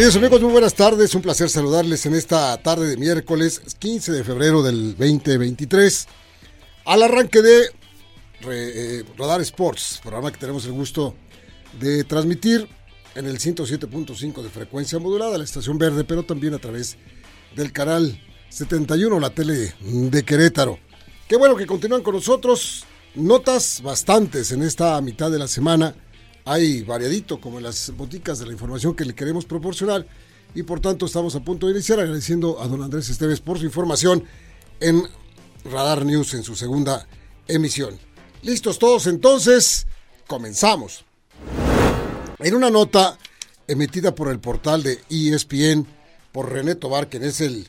Queridos amigos, muy buenas tardes. Un placer saludarles en esta tarde de miércoles 15 de febrero del 2023. Al arranque de eh, Radar Sports, programa que tenemos el gusto de transmitir en el 107.5 de frecuencia modulada, la estación verde, pero también a través del canal 71, la tele de Querétaro. Qué bueno que continúan con nosotros. Notas bastantes en esta mitad de la semana hay variadito como en las boticas de la información que le queremos proporcionar y por tanto estamos a punto de iniciar agradeciendo a don Andrés Esteves por su información en Radar News en su segunda emisión. Listos todos entonces, comenzamos. En una nota emitida por el portal de ESPN por René Tobar, quien es el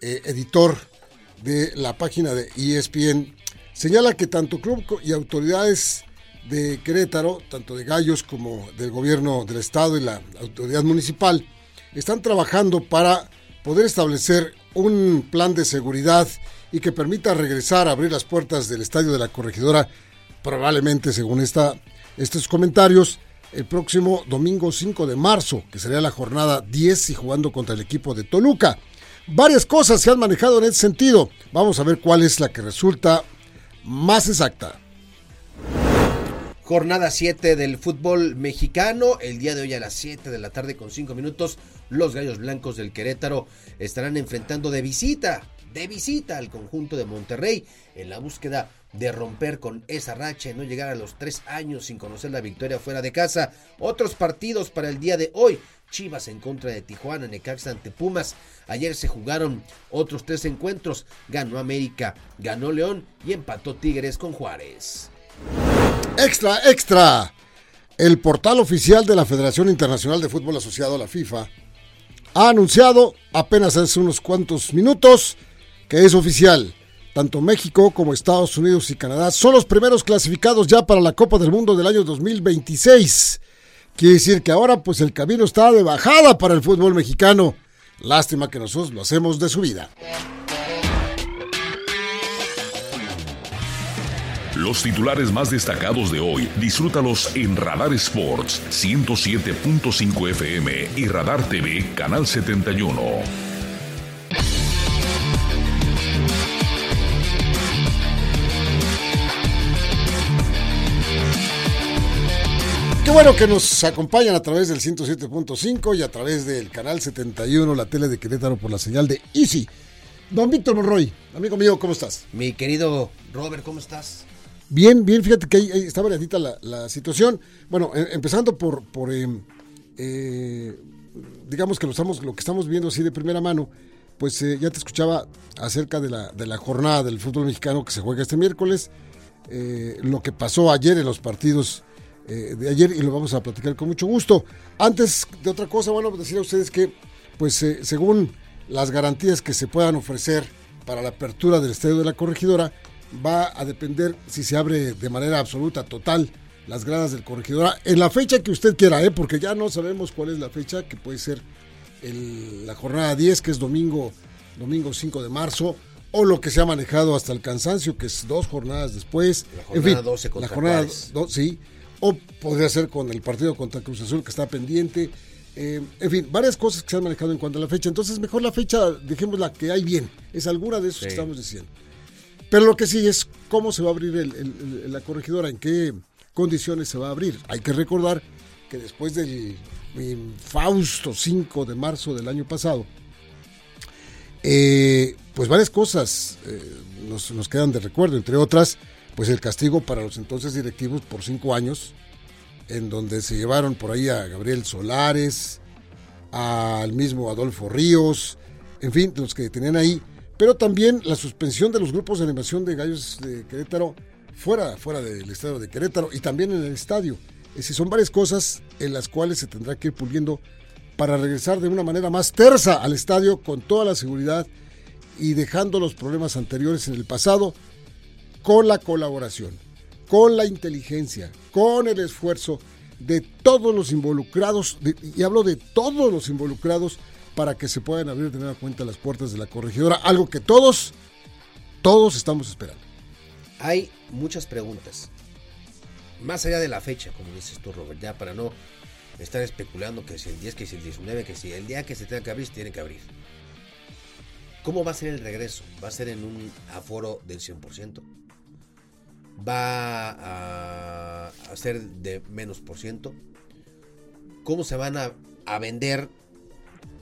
eh, editor de la página de ESPN, señala que tanto club y autoridades de Querétaro, tanto de Gallos como del gobierno del estado y la autoridad municipal, están trabajando para poder establecer un plan de seguridad y que permita regresar a abrir las puertas del estadio de la corregidora, probablemente según esta, estos comentarios, el próximo domingo 5 de marzo, que sería la jornada 10 y jugando contra el equipo de Toluca. Varias cosas se han manejado en ese sentido. Vamos a ver cuál es la que resulta más exacta. Jornada 7 del fútbol mexicano. El día de hoy a las 7 de la tarde con 5 minutos, los Gallos Blancos del Querétaro estarán enfrentando de visita, de visita al conjunto de Monterrey en la búsqueda de romper con esa racha y no llegar a los 3 años sin conocer la victoria fuera de casa. Otros partidos para el día de hoy. Chivas en contra de Tijuana, Necaxa ante Pumas. Ayer se jugaron otros tres encuentros. Ganó América, ganó León y empató Tigres con Juárez. Extra, extra. El portal oficial de la Federación Internacional de Fútbol Asociado a la FIFA ha anunciado apenas hace unos cuantos minutos que es oficial. Tanto México como Estados Unidos y Canadá son los primeros clasificados ya para la Copa del Mundo del año 2026. Quiere decir que ahora pues el camino está de bajada para el fútbol mexicano. Lástima que nosotros lo hacemos de subida. Los titulares más destacados de hoy, disfrútalos en Radar Sports 107.5 FM y Radar TV Canal 71. Qué bueno que nos acompañan a través del 107.5 y a través del canal 71, la tele de Querétaro por la señal de Easy. Don Víctor Monroy, amigo mío, ¿cómo estás? Mi querido Robert, ¿cómo estás? Bien, bien, fíjate que ahí, está variadita la, situación. Bueno, em, empezando por, por em, eh, digamos que lo, estamos, lo que estamos viendo así de primera mano, pues eh, ya te escuchaba acerca de la, de la jornada del fútbol mexicano que se juega este miércoles, eh, lo que pasó ayer en los partidos de ayer y lo vamos a platicar con mucho gusto. Antes de otra cosa, bueno, decir a ustedes que, pues según las garantías que se puedan ofrecer para la apertura del estadio de la corregidora, va a depender si se abre de manera absoluta, total, las gradas del corregidora en la fecha que usted quiera, ¿eh? porque ya no sabemos cuál es la fecha, que puede ser la jornada 10, que es domingo, domingo 5 de marzo, o lo que se ha manejado hasta el cansancio, que es dos jornadas después. La jornada 12 contra la jornada sí, o podría ser con el partido contra Cruz Azul que está pendiente. Eh, en fin, varias cosas que se han manejado en cuanto a la fecha. Entonces, mejor la fecha, dejémosla que hay bien. Es alguna de esos que estamos diciendo. Pero lo que sí es cómo se va a abrir la corregidora, en qué condiciones se va a abrir. Hay que recordar que después del Fausto 5 de marzo del año pasado, eh, pues varias cosas eh, nos, quedan de recuerdo, entre otras, pues el castigo para los entonces directivos por cinco años, en donde se llevaron por ahí a Gabriel Solares, al mismo Adolfo Ríos, en fin, los que tenían ahí, pero también la suspensión de los grupos de animación de Gallos de Querétaro fuera, fuera del estadio de Querétaro y también en el estadio. Es decir, son varias cosas en las cuales se tendrá que ir puliendo para regresar de una manera más tersa al estadio con toda la seguridad y dejando los problemas anteriores en el pasado con la colaboración, con la inteligencia, con el esfuerzo de todos los involucrados, y hablo de todos los involucrados, para que se puedan abrir de nueva cuenta las puertas de la corregidora, algo que todos, todos estamos esperando. Hay muchas preguntas, más allá de la fecha, como dices tú, Robert, ya para no estar especulando que si el 10, que si el 19, que si el día que se tenga que abrir, se tiene que abrir. ¿Cómo va a ser el regreso? ¿Va a ser en un aforo del 100%? ¿Va a, ser de menos por ciento? ¿Cómo se van a, a vender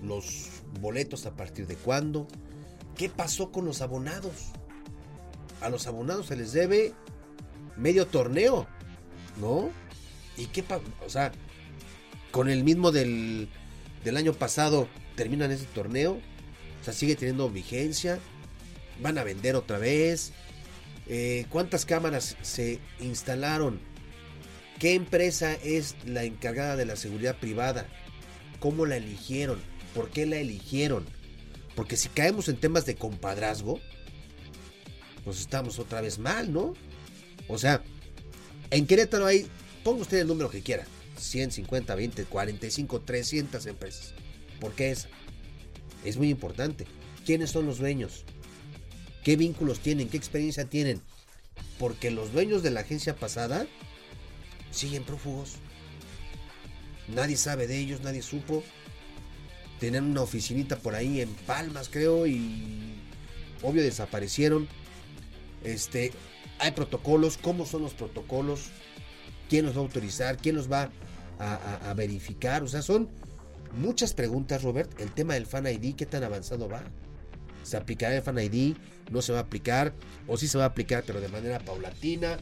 los boletos a partir de cuándo? ¿Qué pasó con los abonados? A los abonados se les debe medio torneo, ¿no? ¿Y qué pasa? O sea, con el mismo del, del año pasado terminan ese torneo sea, sigue teniendo vigencia. Van a vender otra vez. Eh, ¿Cuántas cámaras se instalaron? ¿Qué empresa es la encargada de la seguridad privada? ¿Cómo la eligieron? ¿Por qué la eligieron? Porque si caemos en temas de compadrazgo, pues estamos otra vez mal, ¿no? O sea, en Querétaro hay, ponga usted el número que quiera, 150, 20, 45, 300 empresas. ¿Por qué esa? es muy importante. ¿Quiénes son los dueños? ¿Qué vínculos tienen? ¿Qué experiencia tienen? Porque los dueños de la agencia pasada siguen prófugos. Nadie sabe de ellos, nadie supo. Tenían una oficinita por ahí en Palmas, creo, y obvio desaparecieron. Este, hay protocolos, ¿cómo son los protocolos? ¿Quién los va a autorizar? ¿Quién los va a, verificar? O sea, son Muchas preguntas, Robert. El tema del Fan ID, ¿qué tan avanzado va? ¿Se aplicará el Fan ID? ¿No se va a aplicar? ¿O sí se va a aplicar, pero de manera paulatina?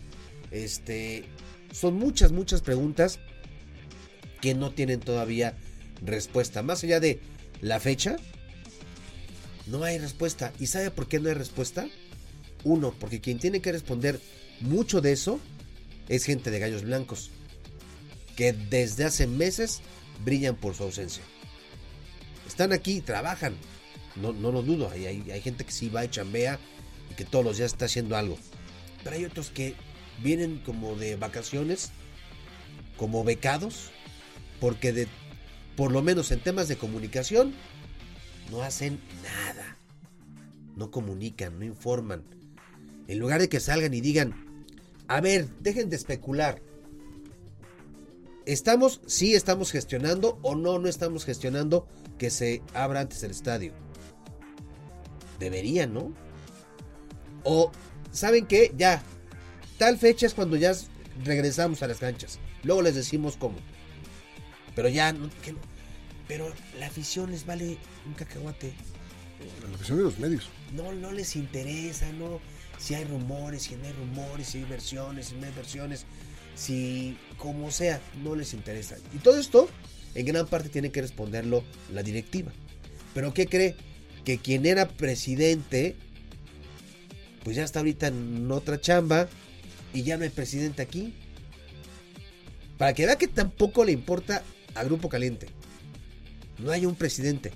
Este, son muchas, muchas preguntas que no tienen todavía respuesta. Más allá de la fecha, no hay respuesta. ¿Y sabe por qué no hay respuesta? Uno, porque quien tiene que responder mucho de eso es gente de gallos blancos, que desde hace meses brillan por su ausencia. Están aquí, trabajan, no, no lo dudo, hay, hay, gente que sí va y chambea y que todos los días está haciendo algo. Pero hay otros que vienen como de vacaciones, como becados, porque de, por lo menos en temas de comunicación, no hacen nada. No comunican, no informan. En lugar de que salgan y digan, a ver, dejen de especular. ¿Estamos, sí estamos gestionando o no, no estamos gestionando que se abra antes el estadio? Deberían, ¿no? O, ¿saben qué? Ya, tal fecha es cuando ya regresamos a las canchas. Luego les decimos cómo. Pero ya, no, pero la afición les vale un cacahuate. La afición de los medios. No, no les interesa, no. Si hay rumores, si no hay rumores, si hay versiones, si no hay versiones si como sea, no les interesa. Y todo esto, en gran parte, tiene que responderlo la directiva. Pero ¿qué cree? Que quien era presidente, pues ya está ahorita en otra chamba y ya no hay presidente aquí. Para que vea que tampoco le importa a Grupo Caliente. No hay un presidente.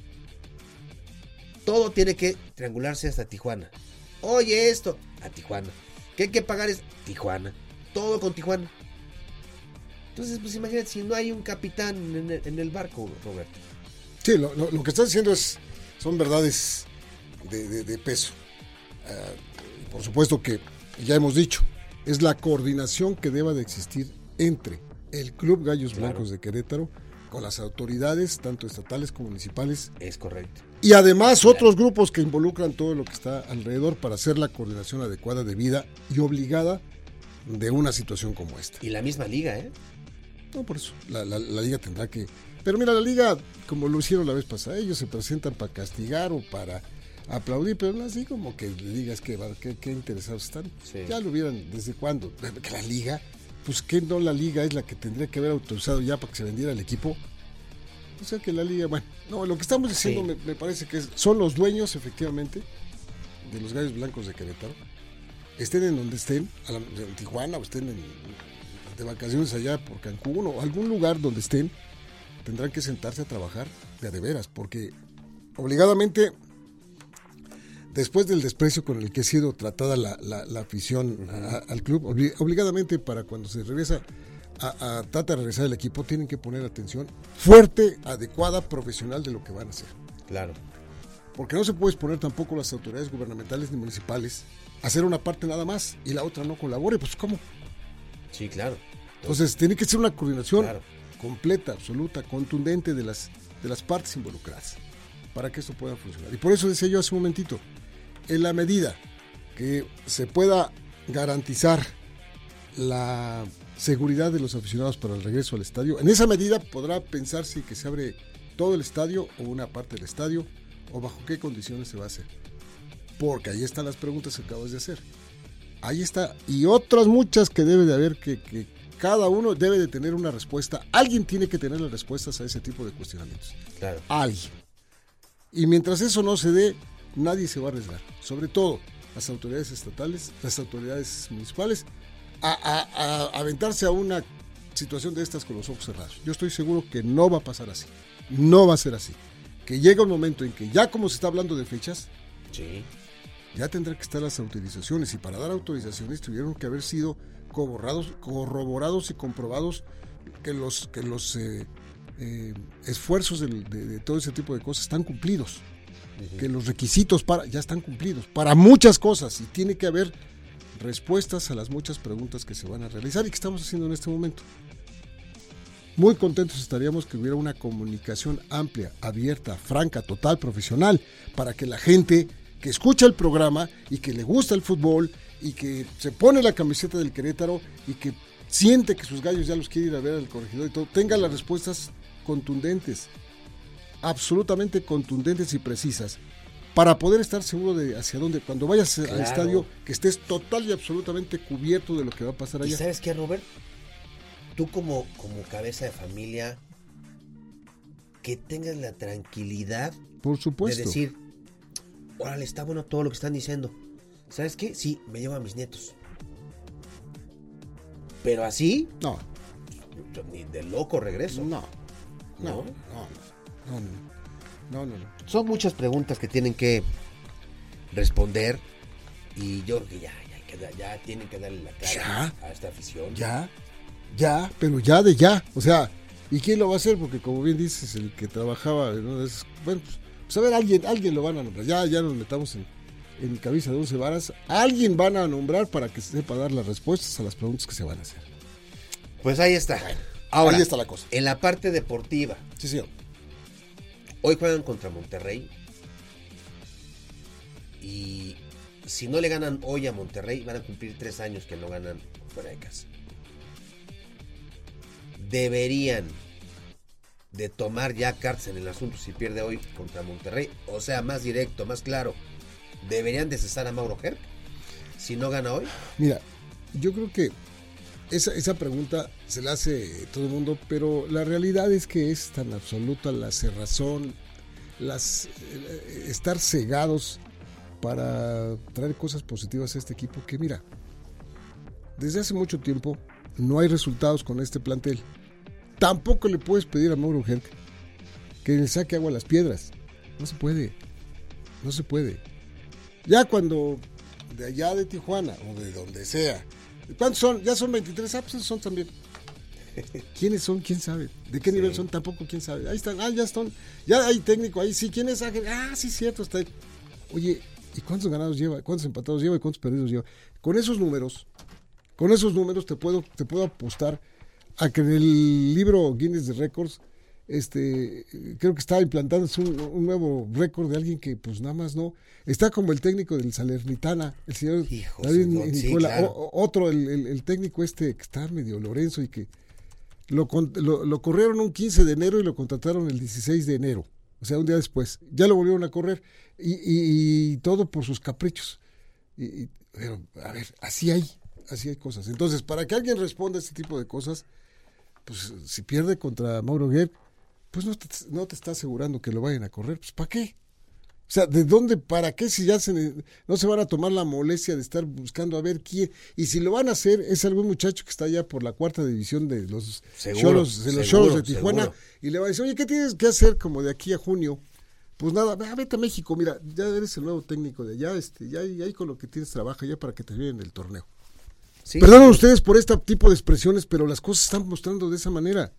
Todo tiene que triangularse hasta Tijuana. Oye, esto, a Tijuana. ¿Qué hay que pagar? Es Tijuana. Todo con Tijuana. Entonces, pues imagínate si no hay un capitán en el, barco, Roberto. Sí, lo, que estás diciendo es, son verdades de, peso. Ah, por supuesto que ya hemos dicho, es la coordinación que deba de existir entre el Club Gallos Blancos de Querétaro con las autoridades, tanto estatales como municipales. Es correcto. Y además otros grupos que involucran todo lo que está alrededor para hacer la coordinación adecuada, de vida y obligada de una situación como esta. Y la misma liga, ¿eh? No, por eso. La, liga tendrá que. Pero mira, la liga, como lo hicieron la vez pasada, ellos se presentan para castigar o para aplaudir, pero no así como que le digas que, qué interesados están. Ya lo hubieran, ¿desde cuándo? Que la liga, pues que no la liga es la que tendría que haber autorizado ya para que se vendiera el equipo. O sea que la liga, bueno, no, lo que estamos diciendo me, me, parece que son los dueños, efectivamente, de los gallos blancos de Querétaro. Estén en donde estén, en Tijuana o estén en, de vacaciones allá por Cancún o algún lugar donde estén, tendrán que sentarse a trabajar de a de veras, porque obligadamente, después del desprecio con el que ha sido tratada la, la, la afición a, al club, obligadamente para cuando se regresa a, a trata de regresar el equipo, tienen que poner atención fuerte, adecuada, profesional de lo que van a hacer. Claro. Porque no se puede exponer tampoco las autoridades gubernamentales ni municipales a hacer una parte nada más y la otra no colabore. Pues, ¿cómo? Sí, claro. Entonces, tiene que ser una coordinación claro. completa, absoluta, contundente de las, de las partes involucradas para que esto pueda funcionar. Y por eso decía yo hace un momentito, en la medida que se pueda garantizar la seguridad de los aficionados para el regreso al estadio, en esa medida podrá pensarse que se abre todo el estadio o una parte del estadio o bajo qué condiciones se va a hacer. Porque ahí están las preguntas que acabas de hacer. Ahí está. Y otras muchas que debe de haber que, que cada uno debe de tener una respuesta. Alguien tiene que tener las respuestas a ese tipo de cuestionamientos. Claro. Alguien. Y mientras eso no se dé, nadie se va a arriesgar. Sobre todo las autoridades estatales, las autoridades municipales, a, a, a, aventarse a una situación de estas con los ojos cerrados. Yo estoy seguro que no va a pasar así. No va a ser así. Que llega un momento en que ya como se está hablando de fechas, sí. ya tendrá que estar las autorizaciones. Y para dar autorizaciones tuvieron que haber sido corroborados, corroborados y comprobados que los, que los eh, eh, esfuerzos de, de, de, todo ese tipo de cosas están cumplidos. Que los requisitos para, ya están cumplidos para muchas cosas y tiene que haber respuestas a las muchas preguntas que se van a realizar y que estamos haciendo en este momento. Muy contentos estaríamos que hubiera una comunicación amplia, abierta, franca, total, profesional, para que la gente que escucha el programa y que le gusta el fútbol y que se pone la camiseta del Querétaro y que siente que sus gallos ya los quiere ir a ver al corregidor y todo, tenga las respuestas contundentes, absolutamente contundentes y precisas, para poder estar seguro de hacia dónde, cuando vayas claro. al estadio, que estés total y absolutamente cubierto de lo que va a pasar allá. ¿Y sabes qué, Robert? Tú como, como cabeza de familia, que tengas la tranquilidad Por supuesto. de decir, órale, está bueno todo lo que están diciendo. ¿Sabes qué? Sí, me llevo a mis nietos. Pero así, no. Ni de loco regreso. No. No, no, no, no, no, no, no. Son muchas preguntas que tienen que responder y yo creo que ya, ya, ya tienen que darle la cara ¿Ya? a esta afición. Ya, ya, pero ya de ya. O sea, ¿y quién lo va a hacer? Porque como bien dices, el que trabajaba, ¿no? es, bueno, pues, pues, a ver, alguien, alguien lo van a nombrar. Ya, ya nos metamos en, en cabeza de once varas. Alguien van a nombrar para que sepa dar las respuestas a las preguntas que se van a hacer. Pues ahí está. Ahora, ahí está la cosa. En la parte deportiva. Sí, señor. Hoy juegan contra Monterrey. Y si no le ganan hoy a Monterrey, van a cumplir tres años que no ganan fuera de casa. Deberían de tomar ya cartas en el asunto si pierde hoy contra Monterrey. O sea, más directo, más claro. ¿Deberían de cesar a Mauro Herc si no gana hoy? Mira, yo creo que esa, esa, pregunta se la hace todo el mundo, pero la realidad es que es tan absoluta la cerrazón, las, eh, estar cegados para traer cosas positivas a este equipo que mira, desde hace mucho tiempo no hay resultados con este plantel. Tampoco le puedes pedir a Mauro Herc que le saque agua a las piedras. No se puede. No se puede. Ya cuando de allá de Tijuana o de donde sea, ¿cuántos son? Ya son 23, ah, pues son también. ¿Quiénes son? ¿Quién sabe? ¿De qué sí. nivel son? Tampoco, ¿quién sabe? Ahí están, ah, ya están, ya hay técnico ahí, sí, ¿quién es Ángel? Ah, sí, cierto, está ahí. Oye, ¿y cuántos ganados lleva? ¿Cuántos empatados lleva? ¿Y cuántos perdidos lleva? Con esos números, con esos números te puedo, te puedo apostar a que en el libro Guinness de Records este, creo que está implantándose un, un, nuevo récord de alguien que pues nada más no, está como el técnico del Salernitana, el señor Hijo David Nicola, sí, claro. o, otro, el, el, el, técnico este que está medio Lorenzo y que lo, lo, lo, corrieron un 15 de enero y lo contrataron el 16 de enero, o sea, un día después, ya lo volvieron a correr y, y, y todo por sus caprichos. Y, pero, a ver, así hay, así hay cosas. Entonces, para que alguien responda a este tipo de cosas, pues si pierde contra Mauro Guerre, pues no te, no te está asegurando que lo vayan a correr. Pues ¿para qué? O sea, ¿de dónde, para qué si ya se, no se van a tomar la molestia de estar buscando a ver quién? Y si lo van a hacer, es algún muchacho que está allá por la cuarta división de los Cholos de, los Cholos de Tijuana y le va a decir, oye, ¿qué tienes que hacer como de aquí a junio? Pues nada, vete a México, mira, ya eres el nuevo técnico de allá, este, ya, ya ahí con lo que tienes trabaja ya para que te en el torneo. Sí, Perdonen ustedes por este tipo de expresiones, pero las cosas están mostrando de esa manera.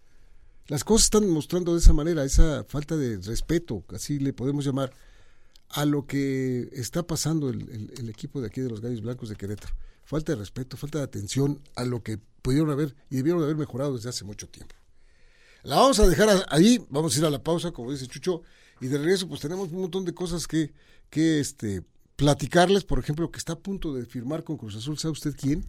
Las cosas están mostrando de esa manera, esa falta de respeto, así le podemos llamar a lo que está pasando el, equipo de aquí de los Gallos Blancos de Querétaro. Falta de respeto, falta de atención a lo que pudieron haber y debieron haber mejorado desde hace mucho tiempo. La vamos a dejar ahí, vamos a ir a la pausa, como dice Chucho, y de regreso pues tenemos un montón de cosas que, que este, platicarles, por ejemplo, que está a punto de firmar con Cruz Azul, ¿sabe usted quién?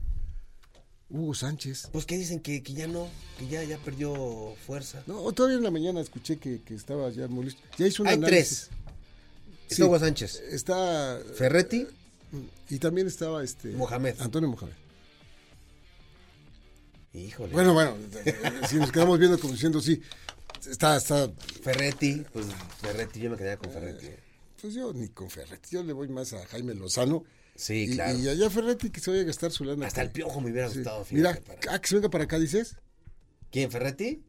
Hugo Sánchez. Pues que dicen que, que, ya no, que ya, ya perdió fuerza. No, todavía en la mañana escuché que, que estaba ya muy listo. Ya hizo un Hay tres. Está Hugo Sánchez. Está. Ferretti. Y también estaba este. Mohamed. Antonio Mohamed. Híjole. Bueno, bueno, si nos quedamos viendo como diciendo sí. Está, está. Ferretti, pues Ferretti, yo me quedaría con Ferretti. Pues yo ni con Ferretti, yo le voy más a Jaime Lozano. Sí, claro. Y allá Ferretti que se vaya a gastar su lana. Hasta el piojo me hubiera gustado. Mira, ah, que se venga para acá, dices. ¿Quién, Ferretti?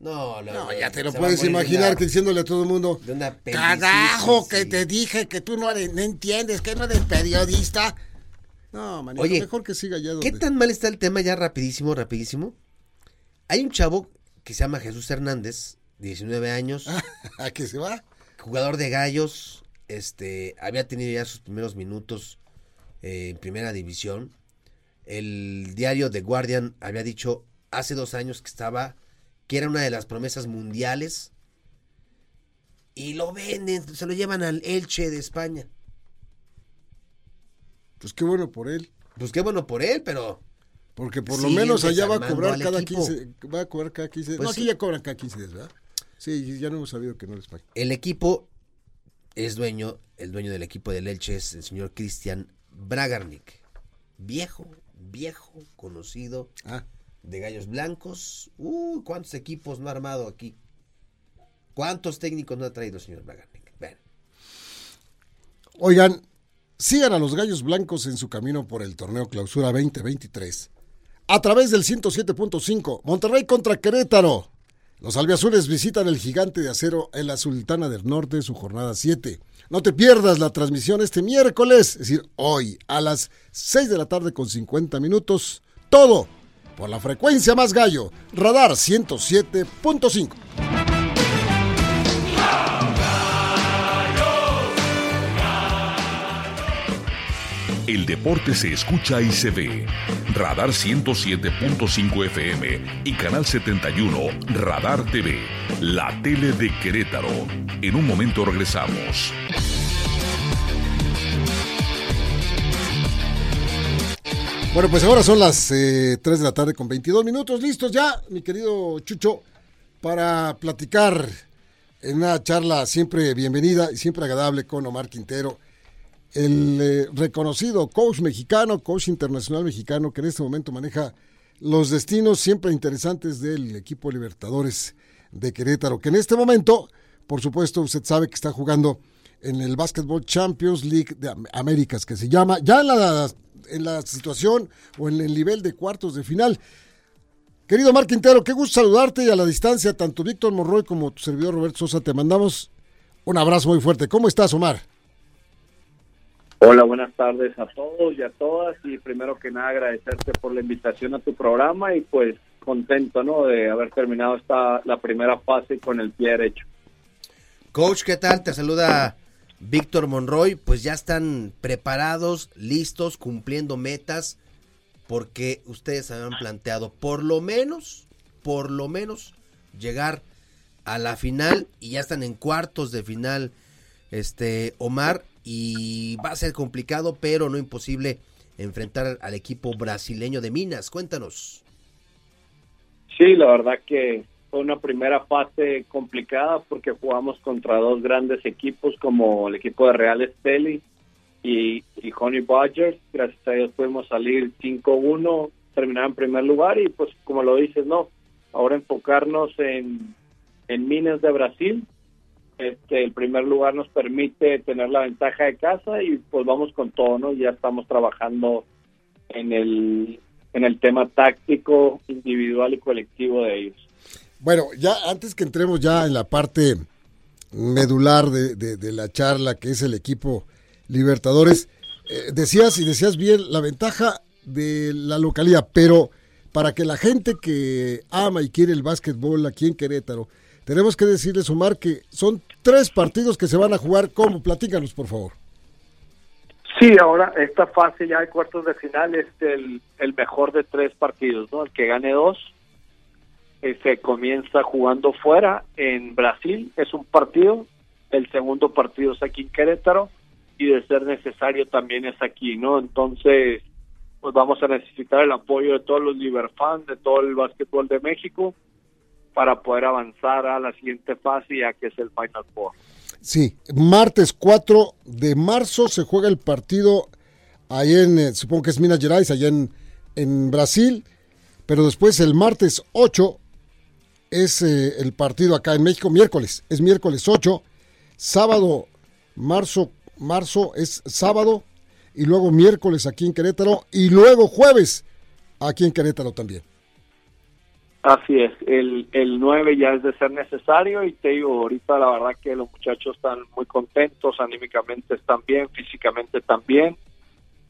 No, no, ya te lo puedes imaginar que diciéndole a todo el mundo. Carajo, que te dije que tú no, entiendes, que no eres periodista. No, manito, Oye, mejor que siga ya ¿Qué tan mal está el tema ya rapidísimo, rapidísimo? Hay un chavo que se llama Jesús Hernández, 19 años. ¿A qué se va? Jugador de gallos, este, había tenido ya sus primeros minutos eh, en primera división. El diario The Guardian había dicho hace dos años que estaba que era una de las promesas mundiales, y lo venden, se lo llevan al Elche de España. Pues qué bueno por él. Pues qué bueno por él, pero... Porque por lo menos allá va a cobrar cada 15, va a cobrar cada 15 pues no, aquí ya cobran cada 15 días, ¿verdad? Sí, ya no hemos sabido que no les pague. El equipo es dueño, el dueño del equipo del Elche es el señor Cristian Bragarnik. Viejo, viejo, conocido. Ah de Gallos Blancos. Uy, ¿cuántos equipos no ha armado aquí? ¿Cuántos técnicos no ha traído el señor Bragarnik? Oigan, sigan a los Gallos Blancos en su camino por el torneo Clausura 2023. A través del 107.5, Monterrey contra Querétaro. Los albiazules visitan el gigante de acero en la Sultana del Norte, su jornada 7. No te pierdas la transmisión este miércoles, es decir, hoy, a las 6 de la tarde con 50 minutos. Todo por la frecuencia más gallo, radar 107.5. El deporte se escucha y se ve. Radar 107.5 FM y Canal 71 Radar TV, la tele de Querétaro. En un momento regresamos. Bueno, pues ahora son las 3 eh, de la tarde con 22 minutos. Listos ya, mi querido Chucho, para platicar en una charla siempre bienvenida y siempre agradable con Omar Quintero, el eh, reconocido coach mexicano, coach internacional mexicano que en este momento maneja los destinos siempre interesantes del equipo Libertadores de Querétaro, que en este momento, por supuesto, usted sabe que está jugando en el Basketball Champions League de Américas, que se llama, ya en la en la situación o en el nivel de cuartos de final. Querido Mar Quintero, qué gusto saludarte y a la distancia, tanto Víctor Morroy como tu servidor Roberto Sosa, te mandamos un abrazo muy fuerte. ¿Cómo estás, Omar? Hola, buenas tardes a todos y a todas y primero que nada agradecerte por la invitación a tu programa y pues contento, ¿no? De haber terminado esta la primera fase con el pie derecho. Coach, ¿qué tal? Te saluda Víctor Monroy, pues ya están preparados, listos, cumpliendo metas, porque ustedes habían planteado por lo menos, por lo menos, llegar a la final y ya están en cuartos de final, este Omar, y va a ser complicado, pero no imposible enfrentar al equipo brasileño de Minas. Cuéntanos. Sí, la verdad que fue una primera fase complicada porque jugamos contra dos grandes equipos como el equipo de Real Esteli y, Honey Badgers. Gracias a ellos pudimos salir 5-1, terminar en primer lugar y pues como lo dices, no, ahora enfocarnos en, en Minas de Brasil. Este, el primer lugar nos permite tener la ventaja de casa y pues vamos con todo, ¿no? Ya estamos trabajando en el, en el tema táctico, individual y colectivo de ellos. Bueno, ya antes que entremos ya en la parte medular de, de, la charla, que es el equipo Libertadores, eh, decías y decías bien la ventaja de la localidad, pero para que la gente que ama y quiere el básquetbol aquí en Querétaro, tenemos que decirles, Omar, que son tres partidos que se van a jugar. ¿Cómo? Platícanos, por favor. Sí, ahora esta fase ya de cuartos de final es el, el mejor de tres partidos, ¿no? El que gane dos eh, se comienza jugando fuera en Brasil, es un partido, el segundo partido es aquí en Querétaro y de ser necesario también es aquí, ¿no? Entonces, pues vamos a necesitar el apoyo de todos los Liberfans, de todo el básquetbol de México para poder avanzar a la siguiente fase ya que es el Final Four. Sí, martes 4 de marzo se juega el partido ahí en, eh, supongo que es Minas Gerais, allá en, en Brasil, pero después el martes 8 es eh, el partido acá en México, miércoles, es miércoles 8, sábado, marzo, marzo es sábado, y luego miércoles aquí en Querétaro, y luego jueves aquí en Querétaro también. Así es, el, el 9 ya es de ser necesario y te digo, ahorita la verdad que los muchachos están muy contentos, anímicamente están bien, físicamente también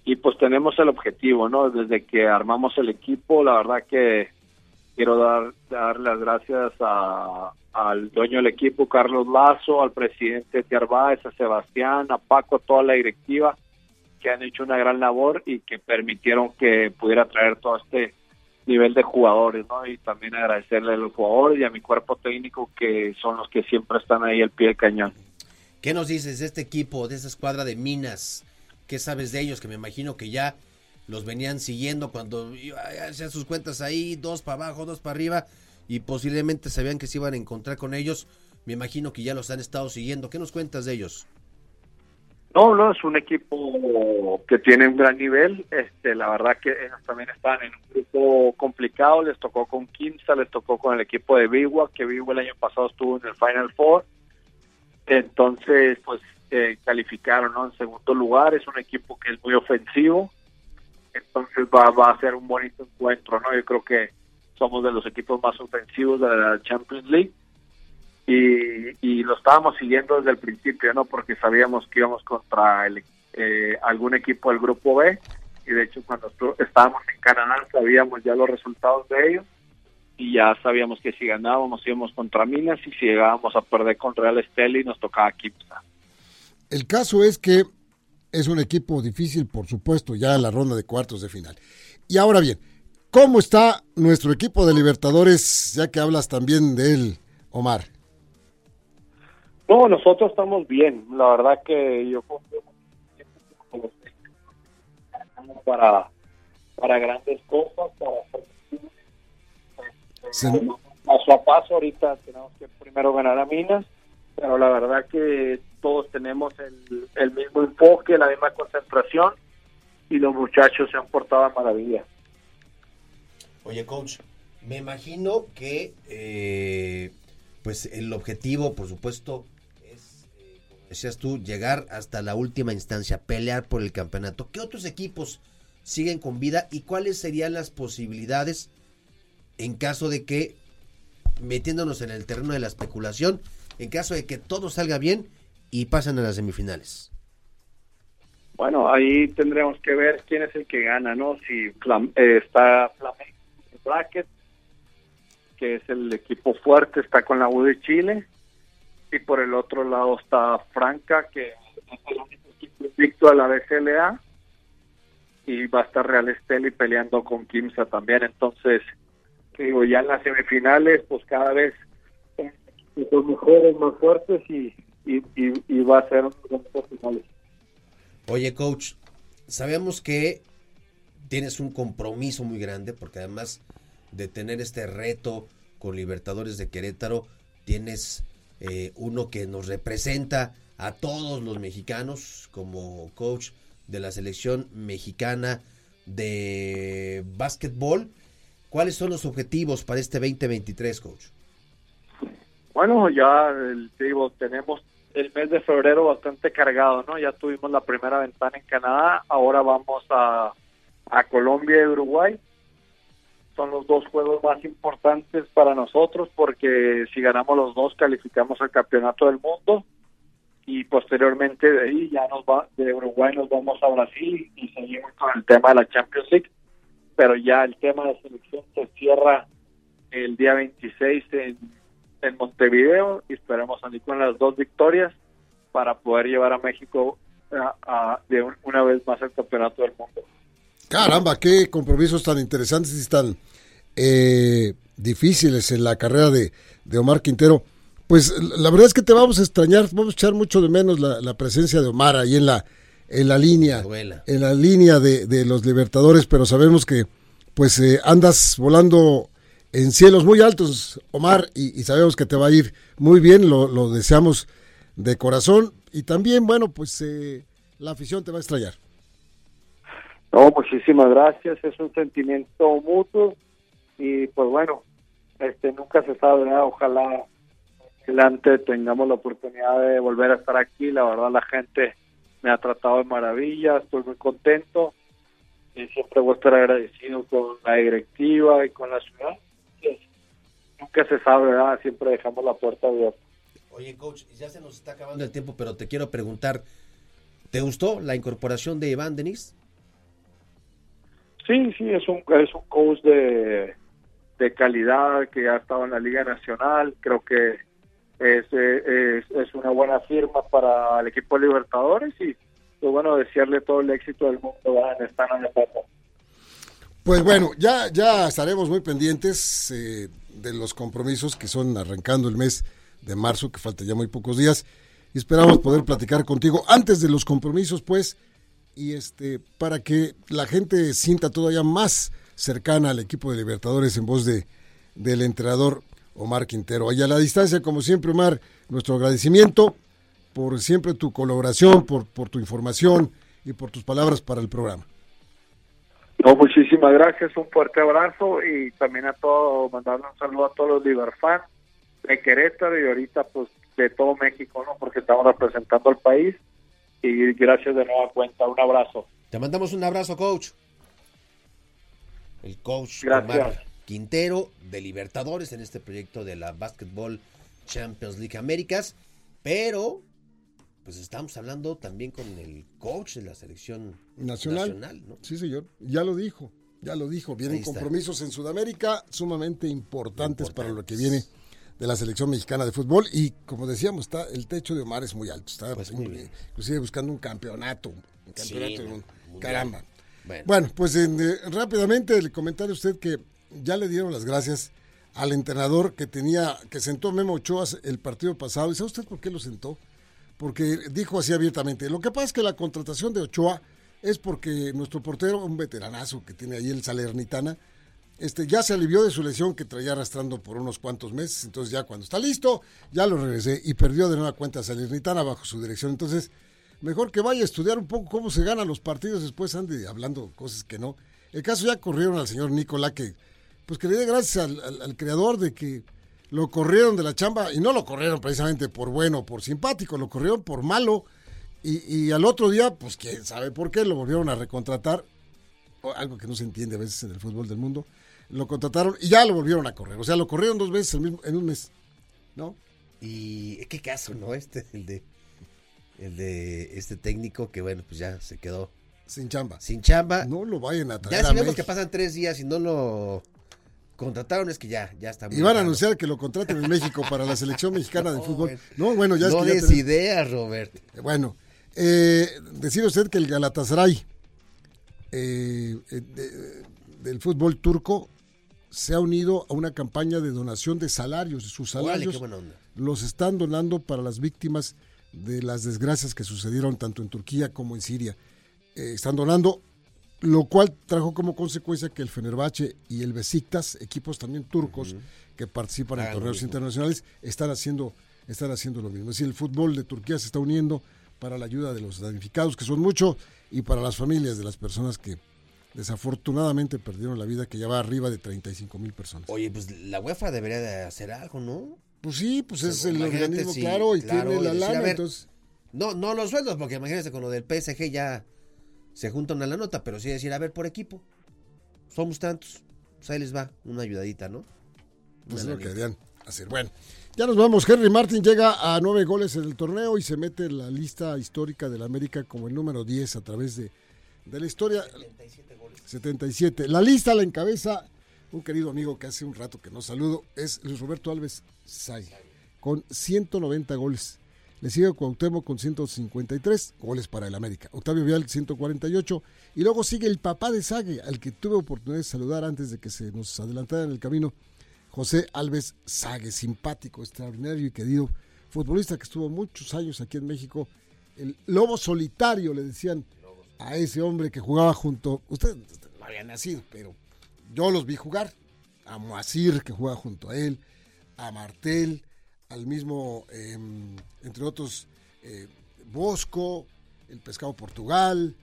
y pues tenemos el objetivo, ¿no? Desde que armamos el equipo, la verdad que quiero dar, dar las gracias a, al dueño del equipo, Carlos Lazo, al presidente Tiarbáez, a Sebastián, a Paco, a toda la directiva que han hecho una gran labor y que permitieron que pudiera traer todo este nivel de jugadores, ¿no? Y también agradecerle a los jugadores y a mi cuerpo técnico que son los que siempre están ahí al pie del cañón. ¿Qué nos dices de este equipo, de esa escuadra de Minas? ¿Qué sabes de ellos? Que me imagino que ya los venían siguiendo cuando hacían sus cuentas ahí, dos para abajo, dos para arriba, y posiblemente sabían que se iban a encontrar con ellos. Me imagino que ya los han estado siguiendo. ¿Qué nos cuentas de ellos? No, no, es un equipo que tiene un gran nivel. Este, la verdad que ellos también están en un grupo complicado. Les tocó con Kimsa, les tocó con el equipo de Biwa, que Biwa el año pasado estuvo en el Final Four. Entonces, pues eh, calificaron en segundo lugar. Es un equipo que es muy ofensivo. Entonces va, va a ser un bonito encuentro, ¿no? Yo creo que somos de los equipos más ofensivos de la Champions League y, lo estábamos siguiendo desde el principio, ¿no? Porque sabíamos que íbamos contra el, eh, algún equipo del grupo B y de hecho cuando estábamos en Canadá sabíamos ya los resultados de ellos y ya sabíamos que si ganábamos íbamos contra Minas y si llegábamos a perder con Real Esteli nos tocaba Kipsa. El caso es que es un equipo difícil, por supuesto, ya en la ronda de cuartos de final. Y ahora bien, ¿cómo está nuestro equipo de Libertadores, ya que hablas también de él, Omar? No, nosotros estamos bien. La verdad que yo confío para para grandes cosas, para paso a paso. Ahorita tenemos que primero ganar a Minas, pero la verdad que todos tenemos el, el mismo enfoque, la misma concentración y los muchachos se han portado a maravilla. Oye, coach, me imagino que eh, pues el objetivo, por supuesto, decías tú, llegar hasta la última instancia, pelear por el campeonato. ¿Qué otros equipos siguen con vida y cuáles serían las posibilidades en caso de que, metiéndonos en el terreno de la especulación, en caso de que todo salga bien y pasen a las semifinales? Bueno, ahí tendremos que ver quién es el que gana, ¿no? Si eh, está Flamengo Bracket, que es el equipo fuerte, está con la U de Chile, y por el otro lado está Franca, que es invicto a la BCLA, y va a estar Real Esteli peleando con Kimsa también. Entonces, digo, ya en las semifinales, pues cada vez son mejores, más fuertes y, y, va a ser finales. Oye, coach, sabemos que tienes un compromiso muy grande, porque además de tener este reto con Libertadores de Querétaro, tienes eh, uno que nos representa a todos los mexicanos como coach de la selección mexicana de básquetbol. ¿Cuáles son los objetivos para este 2023, coach? Bueno, ya el, digo, tenemos el mes de febrero bastante cargado, ¿no? Ya tuvimos la primera ventana en Canadá, ahora vamos a, a Colombia y Uruguay. Son los dos juegos más importantes para nosotros porque si ganamos los dos calificamos al campeonato del mundo y posteriormente de ahí ya nos va de Uruguay nos vamos a Brasil y seguimos con el tema de la Champions League, pero ya el tema de selección se cierra el día 26 en en Montevideo y esperamos salir con las dos victorias para poder llevar a México a, de una vez más al campeonato del mundo. Caramba, qué compromisos tan interesantes y tan eh, difíciles en la carrera de, de, Omar Quintero. Pues la verdad es que te vamos a extrañar, vamos a echar mucho de menos la, la presencia de Omar ahí en la, en la línea, en la línea de, de, los Libertadores, pero sabemos que pues eh, andas volando en cielos muy altos, Omar, y, sabemos que te va a ir muy bien, lo, deseamos de corazón, y también, bueno, pues eh, la afición te va a extrañar. No, muchísimas gracias, es un sentimiento mutuo, y pues bueno, este nunca se sabe, ojalá adelante tengamos la oportunidad de volver a estar aquí, la verdad la gente me ha tratado de maravilla, estoy muy contento, y siempre voy a estar agradecido con la directiva y con la ciudad nunca se sabe, ¿verdad? Siempre dejamos la puerta abierta. Oye, coach, ya se nos está acabando el tiempo, pero te quiero preguntar, ¿te gustó la incorporación de Iván Denis? Sí, sí, es un, es un coach de, de calidad que ha estado en la Liga Nacional. Creo que es, es, una buena firma para el equipo de Libertadores y, pues bueno, desearle todo el éxito del mundo en esta etapa. Pues bueno, ya, ya estaremos muy pendientes eh, de los compromisos que son arrancando el mes de marzo, que falta ya muy pocos días. Y esperamos poder platicar contigo antes de los compromisos, pues, y este, para que la gente sienta todavía más cercana al equipo de Libertadores en voz de del entrenador Omar Quintero. Y a la distancia, como siempre, Omar, nuestro agradecimiento por siempre tu colaboración, por, por tu información y por tus palabras para el programa. No, muchísimas gracias, un fuerte abrazo y también a todos, mandarle un saludo a todos los Liberfans de Querétaro y ahorita pues de todo México, ¿no? Porque estamos representando al país y gracias de nueva cuenta, un abrazo. Te mandamos un abrazo, coach. El coach Omar Quintero de Libertadores en este proyecto de la Basketball Champions League Américas, pero pues estamos hablando también con el coach de la selección nacional. Sí, señor, ya lo dijo, ya lo dijo. Vienen compromisos en Sudamérica sumamente importantes, para lo que viene de la selección mexicana de fútbol y como decíamos, está el techo de Omar es muy alto, está pues inclusive buscando un campeonato, un campeonato, caramba. Bueno, pues eh, rápidamente le comentaré a usted que ya le dieron las gracias al entrenador que tenía, que sentó Memo Ochoa el partido pasado. ¿Y sabe usted por qué lo sentó? porque dijo así abiertamente, lo que pasa es que la contratación de Ochoa es porque nuestro portero, un veteranazo que tiene ahí el Salernitana, este, ya se alivió de su lesión que traía arrastrando por unos cuantos meses, entonces ya cuando está listo, ya lo regresé y perdió de nueva cuenta a Salernitana bajo su dirección, entonces mejor que vaya a estudiar un poco cómo se ganan los partidos, después ande hablando cosas que no. El caso ya corrieron al señor Nicolás que, pues que le dé gracias al creador de que lo corrieron de la chamba y no lo corrieron precisamente por bueno o por simpático, lo corrieron por malo. Y, al otro día, pues quién sabe por qué, lo volvieron a recontratar. Algo que no se entiende a veces en el fútbol del mundo. Lo contrataron y ya lo volvieron a correr. O sea, lo corrieron dos veces en un mes. ¿No? Y qué caso, ¿no? Este, el de, el de este técnico que, bueno, pues ya se quedó. Sin chamba. Sin chamba. No lo vayan a traer. Ya sabemos que pasan tres días y no lo contrataron es que ya, ya está Y van a anunciar que lo contraten en México para la selección mexicana de fútbol. no, bueno, ya es no des ideas, Robert. Bueno, eh, decir usted que el Galatasaray eh, eh, del fútbol turco se ha unido a una campaña de donación de salarios. Sus salarios los están donando para las víctimas de las desgracias que sucedieron tanto en Turquía como en Siria. están donando lo cual trajo como consecuencia que el Fenerbahce y el Besiktas, equipos también turcos que participan en torneos internacionales, están haciendo, están haciendo lo mismo. Es decir, el fútbol de Turquía se está uniendo para la ayuda de los damnificados, que son muchos, y para las familias de las personas que desafortunadamente perdieron la vida, que ya va arriba de 35 mil personas. Oye, pues la UEFA debería de hacer algo, ¿no? Pues sí, pues es el organismo, si- claro, y claro, tiene la lana, entonces... No, no los sueldos, porque imagínense con lo del PSG ya se juntan a la nota, pero sí decir, a ver, por equipo, somos tantos. Pues ahí les va, una ayudadita, ¿no? Pues es Una lo que deberían hacer. Bueno, ya nos vamos. Henry Martin llega a nueve goles en el torneo y se mete en la lista histórica del América como el número 10 a través de, de la historia. 77. La lista la encabeza un querido amigo que hace un rato que no saludo, es Luis Roberto Alves Say, con 190 goles. Le sigue Cuauhtémoc con 153 goles para el América. Octavio Vial 148. Y luego sigue el papá de Sague, al que tuve oportunidad de saludar antes de que se nos adelantara en el camino. José Alves Sague, simpático, extraordinario y querido futbolista que estuvo muchos años aquí en México. El lobo solitario, le decían a ese hombre que jugaba junto. Usted no había nacido, pero yo los vi jugar. A Moacir, que jugaba junto a él, a Martel, al mismo, eh, entre otros, eh, Bosco, el Pescado Portugal.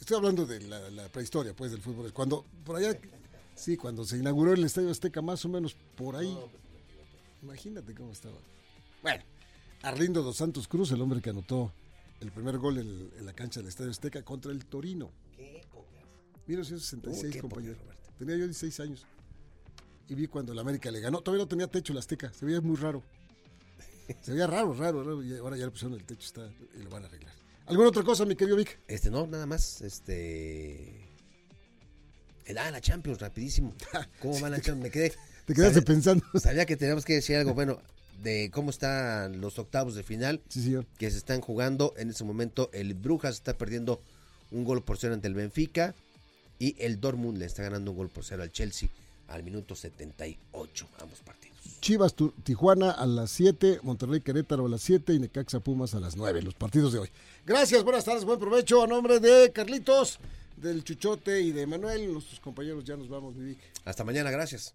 Estoy hablando de la, la, prehistoria, pues, del fútbol. Cuando, por allá, sí, cuando se inauguró el Estadio Azteca, más o menos por ahí. Imagínate cómo estaba. Bueno, Arlindo dos Santos Cruz, el hombre que anotó el primer gol en, en la cancha del Estadio Azteca contra el Torino. ¿Qué época? 1966, Uh, compañero. época, tenía yo 16 años. Y vi cuando el América le ganó. Todavía no tenía techo el Azteca. Se veía muy raro. Se veía raro, raro, raro. Y ahora ya le pusieron el techo está, y lo van a arreglar. ¿Alguna otra cosa, mi querido Vic? Este, no, nada más, este... El, ah, la Champions, rapidísimo. ¿Cómo van la Champions? Me quedé... Te quedaste sabía- pensando. Sabía que teníamos que decir algo, bueno, de cómo están los octavos de final Sí, señor. que se están jugando. En ese momento el Brujas está perdiendo un gol por cero ante el Benfica y el Dortmund le está ganando un gol por cero al Chelsea al minuto 78, ambos partidos. Chivas Tijuana a las 7, Monterrey Querétaro a las 7 y Necaxa Pumas a las 9, los partidos de hoy. Gracias, buenas tardes, buen provecho. A nombre de Carlitos, del Chuchote y de Manuel, nuestros compañeros, ya nos vamos. Hasta mañana, gracias.